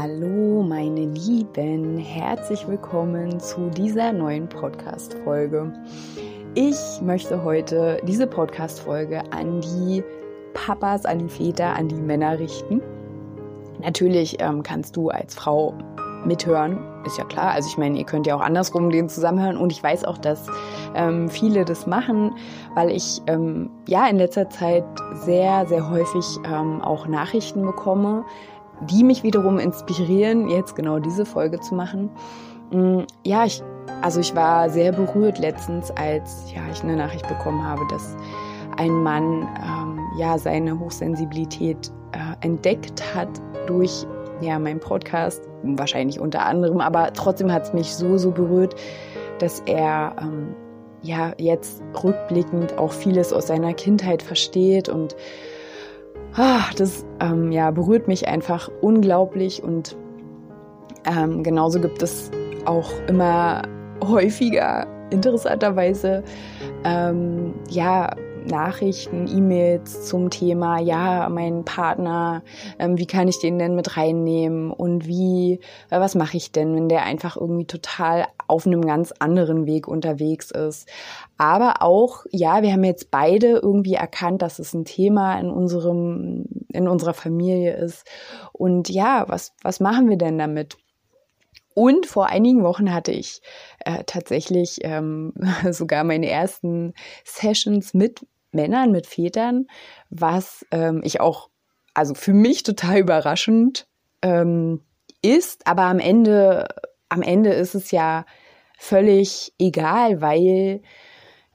Hallo meine Lieben, herzlich willkommen zu dieser neuen Podcast-Folge. Ich möchte heute diese Podcast-Folge an die Papas, an die Väter, an die Männer richten. Natürlich ähm, kannst du als Frau mithören, ist ja klar. Also ich meine, ihr könnt ja auch andersrum den zusammenhören und ich weiß auch, dass ähm, viele das machen, weil ich ähm, ja in letzter Zeit sehr, sehr häufig ähm, auch Nachrichten bekomme, die mich wiederum inspirieren, jetzt genau diese Folge zu machen. Mm, ja, ich, also ich war sehr berührt letztens, als ja, ich eine Nachricht bekommen habe, dass ein Mann ähm, ja seine Hochsensibilität äh, entdeckt hat durch ja meinen Podcast, wahrscheinlich unter anderem, aber trotzdem hat es mich so so berührt, dass er ähm, ja jetzt rückblickend auch vieles aus seiner Kindheit versteht und das ähm, ja, berührt mich einfach unglaublich und ähm, genauso gibt es auch immer häufiger interessanterweise. Ähm, ja Nachrichten, E-Mails zum Thema, ja, mein Partner, ähm, wie kann ich den denn mit reinnehmen und wie, äh, was mache ich denn, wenn der einfach irgendwie total auf einem ganz anderen Weg unterwegs ist. Aber auch, ja, wir haben jetzt beide irgendwie erkannt, dass es ein Thema in unserem, in unserer Familie ist. Und ja, was, was machen wir denn damit? Und vor einigen Wochen hatte ich äh, tatsächlich ähm, sogar meine ersten Sessions mit Männern, mit Vätern, was ähm, ich auch, also für mich total überraschend ähm, ist, aber am Ende, am Ende ist es ja völlig egal, weil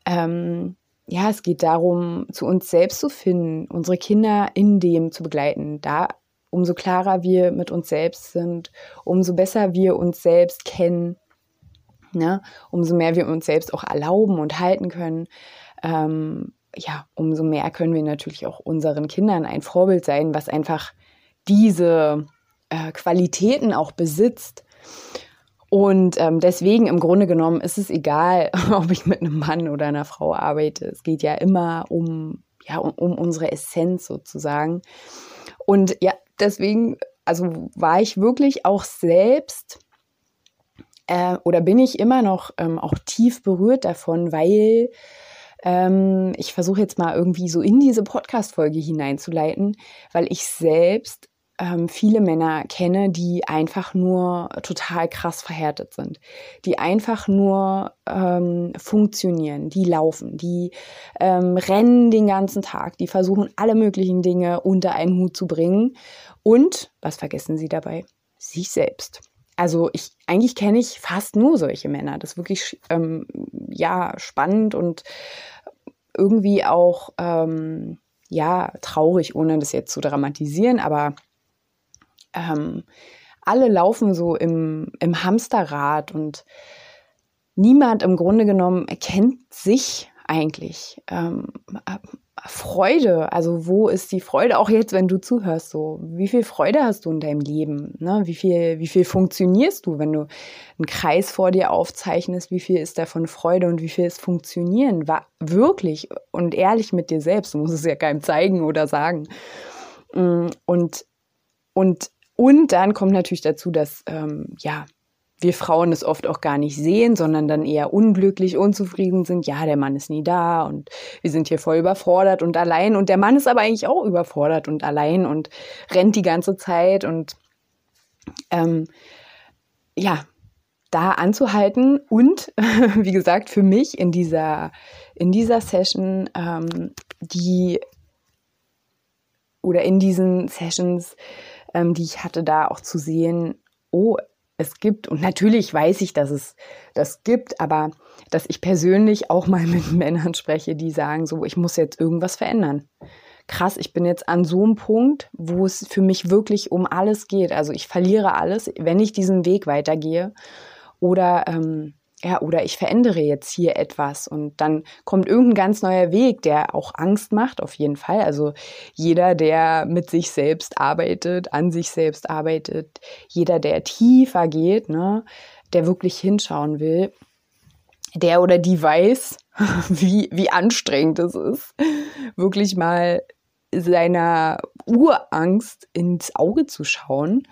ähm, ja, es geht darum, zu uns selbst zu finden, unsere Kinder in dem zu begleiten. Da umso klarer wir mit uns selbst sind, umso besser wir uns selbst kennen, ne? umso mehr wir uns selbst auch erlauben und halten können, ähm, ja, umso mehr können wir natürlich auch unseren Kindern ein Vorbild sein, was einfach diese äh, Qualitäten auch besitzt. Und ähm, deswegen im Grunde genommen ist es egal, ob ich mit einem Mann oder einer Frau arbeite. Es geht ja immer um, ja, um, um unsere Essenz sozusagen. Und ja, deswegen, also war ich wirklich auch selbst äh, oder bin ich immer noch ähm, auch tief berührt davon, weil ähm, ich versuche jetzt mal irgendwie so in diese Podcast-Folge hineinzuleiten, weil ich selbst ähm, viele Männer kenne, die einfach nur total krass verhärtet sind, die einfach nur ähm, funktionieren, die laufen, die ähm, rennen den ganzen Tag, die versuchen alle möglichen Dinge unter einen Hut zu bringen und was vergessen sie dabei? Sich selbst. Also ich eigentlich kenne ich fast nur solche Männer. Das ist wirklich ähm, ja spannend und irgendwie auch ähm, ja traurig, ohne das jetzt zu dramatisieren, aber ähm, alle laufen so im, im Hamsterrad und niemand im Grunde genommen erkennt sich eigentlich. Ähm, Freude, also wo ist die Freude, auch jetzt, wenn du zuhörst, so, wie viel Freude hast du in deinem Leben? Ne? Wie, viel, wie viel funktionierst du, wenn du einen Kreis vor dir aufzeichnest, wie viel ist davon Freude und wie viel ist Funktionieren? War wirklich und ehrlich mit dir selbst, du musst es ja keinem zeigen oder sagen. Mm, und, und, und dann kommt natürlich dazu, dass, ähm, ja, wir Frauen es oft auch gar nicht sehen, sondern dann eher unglücklich, unzufrieden sind. Ja, der Mann ist nie da und wir sind hier voll überfordert und allein. Und der Mann ist aber eigentlich auch überfordert und allein und rennt die ganze Zeit. Und ähm, ja, da anzuhalten und wie gesagt, für mich in dieser, in dieser Session, ähm, die oder in diesen Sessions, ähm, die ich hatte, da auch zu sehen, oh, es gibt, und natürlich weiß ich, dass es das gibt, aber dass ich persönlich auch mal mit Männern spreche, die sagen so, ich muss jetzt irgendwas verändern. krass, ich bin jetzt an so einem Punkt, wo es für mich wirklich um alles geht. Also ich verliere alles, wenn ich diesen Weg weitergehe. Oder ähm, ja, oder ich verändere jetzt hier etwas und dann kommt irgendein ganz neuer Weg, der auch Angst macht, auf jeden Fall. Also jeder, der mit sich selbst arbeitet, an sich selbst arbeitet, jeder, der tiefer geht, ne, der wirklich hinschauen will, der oder die weiß, wie, wie anstrengend es ist, wirklich mal seiner Urangst ins Auge zu schauen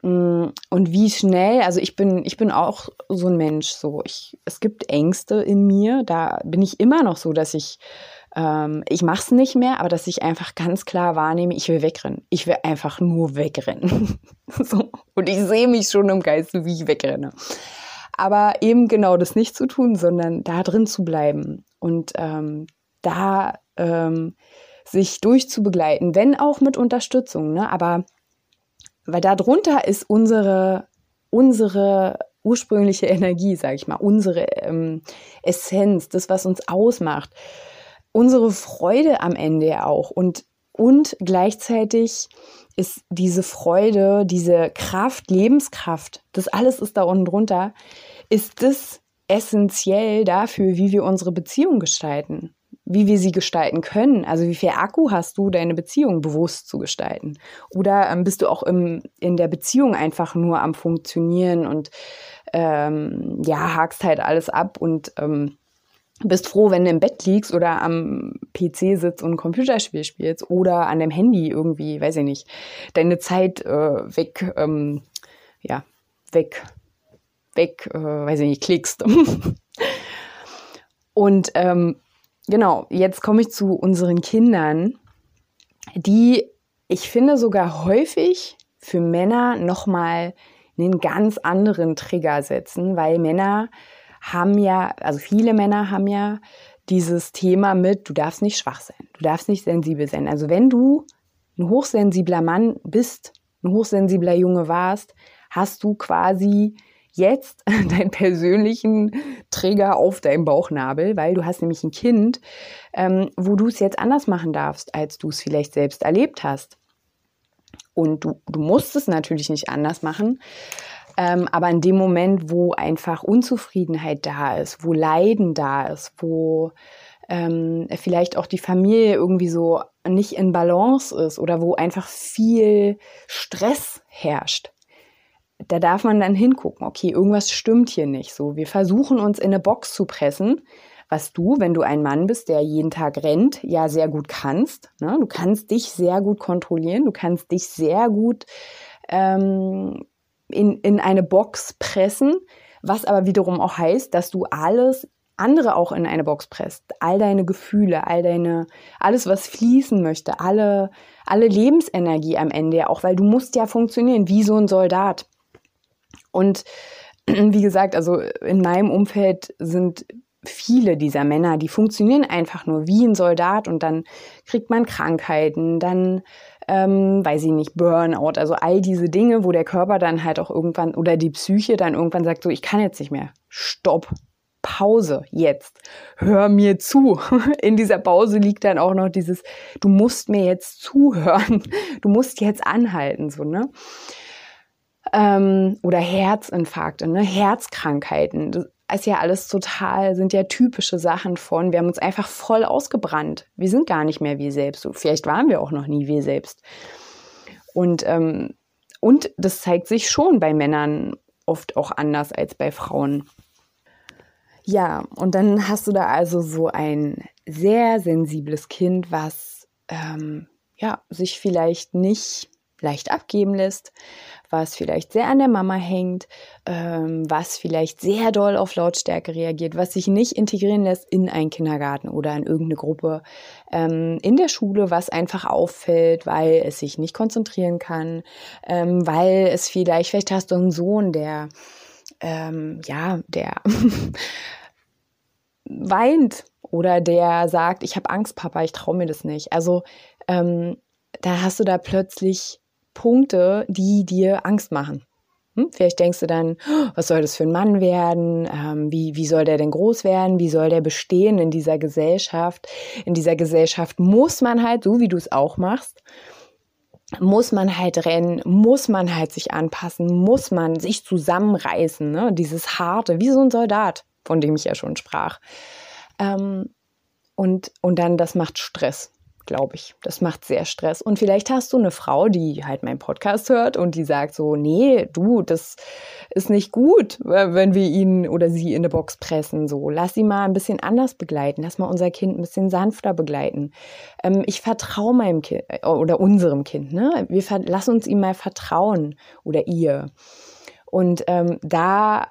und wie schnell, also ich bin, ich bin auch so ein Mensch, so ich, es gibt Ängste in mir, da bin ich immer noch so, dass ich, ähm, ich mache es nicht mehr, aber dass ich einfach ganz klar wahrnehme, ich will wegrennen. Ich will einfach nur wegrennen. so. Und ich sehe mich schon im Geiste, wie ich wegrenne. Aber eben genau das nicht zu tun, sondern da drin zu bleiben und ähm, da ähm, sich durchzubegleiten, wenn auch mit Unterstützung, ne? aber weil darunter ist unsere, unsere ursprüngliche Energie, sage ich mal, unsere ähm, Essenz, das, was uns ausmacht, unsere Freude am Ende auch. Und und gleichzeitig ist diese Freude, diese Kraft, Lebenskraft, das alles ist da unten drunter, ist das essentiell dafür, wie wir unsere Beziehung gestalten wie wir sie gestalten können. Also wie viel Akku hast du, deine Beziehung bewusst zu gestalten? Oder ähm, bist du auch im, in der Beziehung einfach nur am Funktionieren und ähm, ja, hakst halt alles ab und ähm, bist froh, wenn du im Bett liegst oder am PC sitzt und ein Computerspiel spielst oder an dem Handy irgendwie, weiß ich nicht, deine Zeit äh, weg, ähm, ja, weg, weg, äh, weiß ich nicht, klickst. und ähm, genau, jetzt komme ich zu unseren Kindern, die ich finde sogar häufig für Männer nochmal einen ganz anderen Trigger setzen, weil Männer haben ja, also viele Männer haben ja dieses Thema mit, du darfst nicht schwach sein, du darfst nicht sensibel sein. Also wenn du ein hochsensibler Mann bist, ein hochsensibler Junge warst, hast du quasi jetzt deinen persönlichen Träger auf deinem Bauchnabel, weil du hast nämlich ein Kind, ähm, wo du es jetzt anders machen darfst, als du es vielleicht selbst erlebt hast. Und du, du musst es natürlich nicht anders machen. Ähm, aber in dem Moment, wo einfach Unzufriedenheit da ist, wo Leiden da ist, wo ähm, vielleicht auch die Familie irgendwie so nicht in Balance ist oder wo einfach viel Stress herrscht, da darf man dann hingucken, okay, irgendwas stimmt hier nicht so. Wir versuchen uns in eine Box zu pressen, was du, wenn du ein Mann bist, der jeden Tag rennt, ja sehr gut kannst. Ne? Du kannst dich sehr gut kontrollieren, du kannst dich sehr gut ähm, in, in eine Box pressen, was aber wiederum auch heißt, dass du alles andere auch in eine Box presst. All deine Gefühle, all deine, alles, was fließen möchte, alle, alle Lebensenergie am Ende, auch weil du musst ja funktionieren wie so ein Soldat. Und wie gesagt, also in meinem Umfeld sind viele dieser Männer, die funktionieren einfach nur wie ein Soldat und dann kriegt man Krankheiten, dann ähm, weiß ich nicht, Burnout, also all diese Dinge, wo der Körper dann halt auch irgendwann oder die Psyche dann irgendwann sagt, so, ich kann jetzt nicht mehr. Stopp. Pause jetzt. Hör mir zu. In dieser Pause liegt dann auch noch dieses, du musst mir jetzt zuhören. Du musst jetzt anhalten, so, ne? Ähm, oder Herzinfarkte, ne? Herzkrankheiten. Das ist ja alles total, sind ja typische Sachen von, wir haben uns einfach voll ausgebrannt. Wir sind gar nicht mehr wir selbst. Vielleicht waren wir auch noch nie wir selbst. Und, ähm, und das zeigt sich schon bei Männern oft auch anders als bei Frauen. Ja, und dann hast du da also so ein sehr sensibles Kind, was ähm, ja, sich vielleicht nicht leicht abgeben lässt, was vielleicht sehr an der Mama hängt, ähm, was vielleicht sehr doll auf Lautstärke reagiert, was sich nicht integrieren lässt in einen Kindergarten oder in irgendeine Gruppe ähm, in der Schule, was einfach auffällt, weil es sich nicht konzentrieren kann, ähm, weil es vielleicht, vielleicht hast du einen Sohn, der, ähm, ja, der weint oder der sagt, ich habe Angst, Papa, ich traue mir das nicht. Also ähm, da hast du da plötzlich Punkte, die dir Angst machen. Hm? Vielleicht denkst du dann, oh, was soll das für ein Mann werden? Ähm, wie, wie soll der denn groß werden? Wie soll der bestehen in dieser Gesellschaft? In dieser Gesellschaft muss man halt, so wie du es auch machst, muss man halt rennen, muss man halt sich anpassen, muss man sich zusammenreißen, ne? dieses harte, wie so ein Soldat, von dem ich ja schon sprach. Ähm, und, und dann, das macht Stress glaube ich. Das macht sehr Stress. Und vielleicht hast du eine Frau, die halt meinen Podcast hört und die sagt so, nee, du, das ist nicht gut, wenn wir ihn oder sie in eine Box pressen. So, lass sie mal ein bisschen anders begleiten. Lass mal unser Kind ein bisschen sanfter begleiten. Ähm, ich vertraue meinem Kind äh, oder unserem Kind. Ne? Wir lass uns ihm mal vertrauen oder ihr. Und ähm, da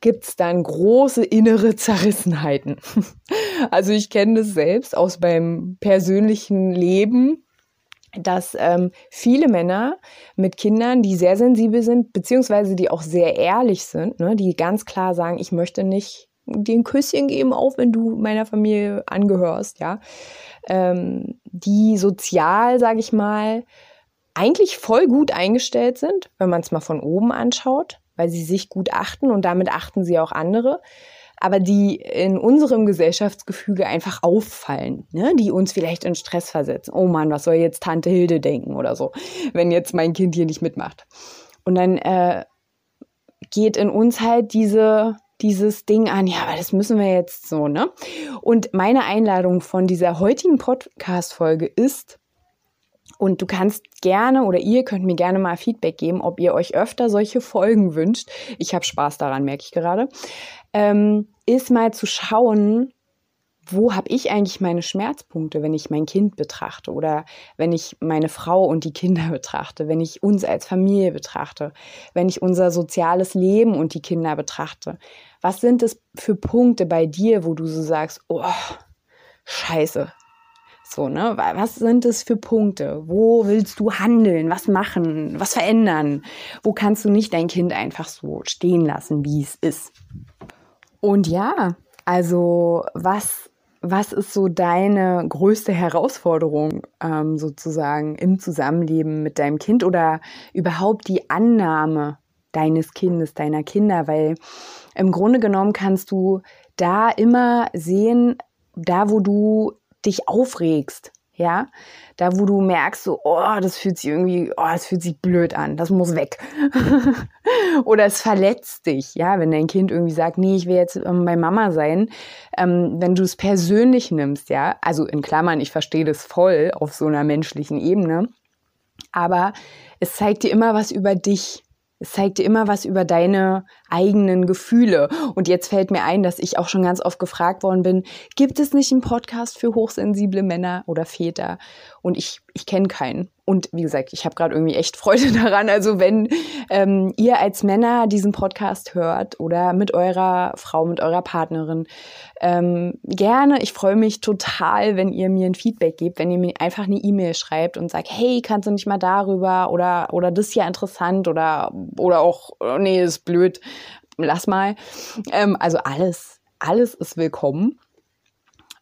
gibt es dann große innere Zerrissenheiten. Also ich kenne das selbst aus meinem persönlichen Leben, dass ähm, viele Männer mit Kindern, die sehr sensibel sind, beziehungsweise die auch sehr ehrlich sind, ne, die ganz klar sagen, ich möchte nicht dir ein Küsschen geben, auch wenn du meiner Familie angehörst, ja, ähm, die sozial, sage ich mal, eigentlich voll gut eingestellt sind, wenn man es mal von oben anschaut, weil sie sich gut achten und damit achten sie auch andere, aber die in unserem Gesellschaftsgefüge einfach auffallen, ne? die uns vielleicht in Stress versetzen. Oh Mann, was soll jetzt Tante Hilde denken oder so, wenn jetzt mein Kind hier nicht mitmacht. Und dann äh, geht in uns halt diese dieses Ding an, ja, aber das müssen wir jetzt so, ne? Und meine Einladung von dieser heutigen Podcast-Folge ist, und du kannst gerne oder ihr könnt mir gerne mal Feedback geben, ob ihr euch öfter solche Folgen wünscht. Ich habe Spaß daran, merke ich gerade. Ähm, ist mal zu schauen, wo habe ich eigentlich meine Schmerzpunkte, wenn ich mein Kind betrachte oder wenn ich meine Frau und die Kinder betrachte, wenn ich uns als Familie betrachte, wenn ich unser soziales Leben und die Kinder betrachte. Was sind es für Punkte bei dir, wo du so sagst, oh, scheiße, so, ne? Was sind es für Punkte? Wo willst du handeln? Was machen? Was verändern? Wo kannst du nicht dein Kind einfach so stehen lassen, wie es ist? Und ja, also was, was ist so deine größte Herausforderung ähm, sozusagen im Zusammenleben mit deinem Kind oder überhaupt die Annahme deines Kindes, deiner Kinder? Weil im Grunde genommen kannst du da immer sehen, da wo du dich aufregst, ja, da wo du merkst, so, oh, das fühlt sich irgendwie, oh, das fühlt sich blöd an, das muss weg. Oder es verletzt dich, ja, wenn dein Kind irgendwie sagt, nee, ich will jetzt ähm, bei Mama sein, ähm, wenn du es persönlich nimmst, ja, also in Klammern, ich verstehe das voll auf so einer menschlichen Ebene, aber es zeigt dir immer was über dich, es zeigt dir immer was über deine eigenen Gefühle. Und jetzt fällt mir ein, dass ich auch schon ganz oft gefragt worden bin, gibt es nicht einen Podcast für hochsensible Männer oder Väter? Und ich, ich kenne keinen. Und wie gesagt, ich habe gerade irgendwie echt Freude daran. Also wenn ähm, ihr als Männer diesen Podcast hört oder mit eurer Frau, mit eurer Partnerin, ähm, gerne, ich freue mich total, wenn ihr mir ein Feedback gebt, wenn ihr mir einfach eine E-Mail schreibt und sagt, hey, kannst du nicht mal darüber oder, oder das ist ja interessant oder, oder auch, oh, nee, ist blöd, lass mal. Ähm, also alles, alles ist willkommen.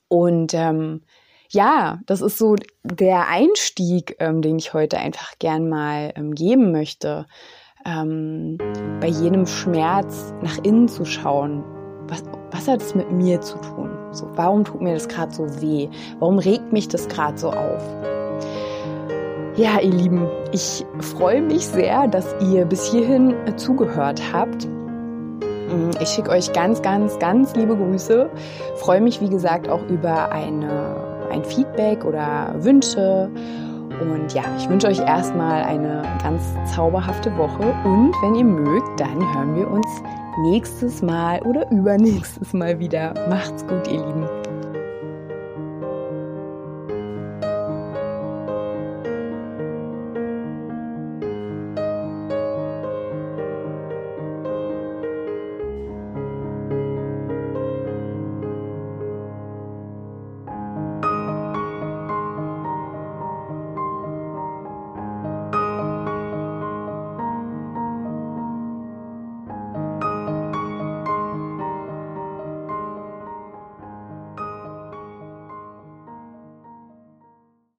Und ähm, ja, das ist so der Einstieg, ähm, den ich heute einfach gern mal ähm, geben möchte. Ähm, bei jedem Schmerz nach innen zu schauen. Was, was hat es mit mir zu tun? So, warum tut mir das gerade so weh? Warum regt mich das gerade so auf? Ja, ihr Lieben, ich freue mich sehr, dass ihr bis hierhin äh, zugehört habt. Mm, ich schicke euch ganz, ganz, ganz liebe Grüße. Freue mich, wie gesagt, auch über eine ein Feedback oder Wünsche. Und ja, ich wünsche euch erstmal eine ganz zauberhafte Woche und wenn ihr mögt, dann hören wir uns nächstes Mal oder übernächstes Mal wieder. Macht's gut, ihr Lieben.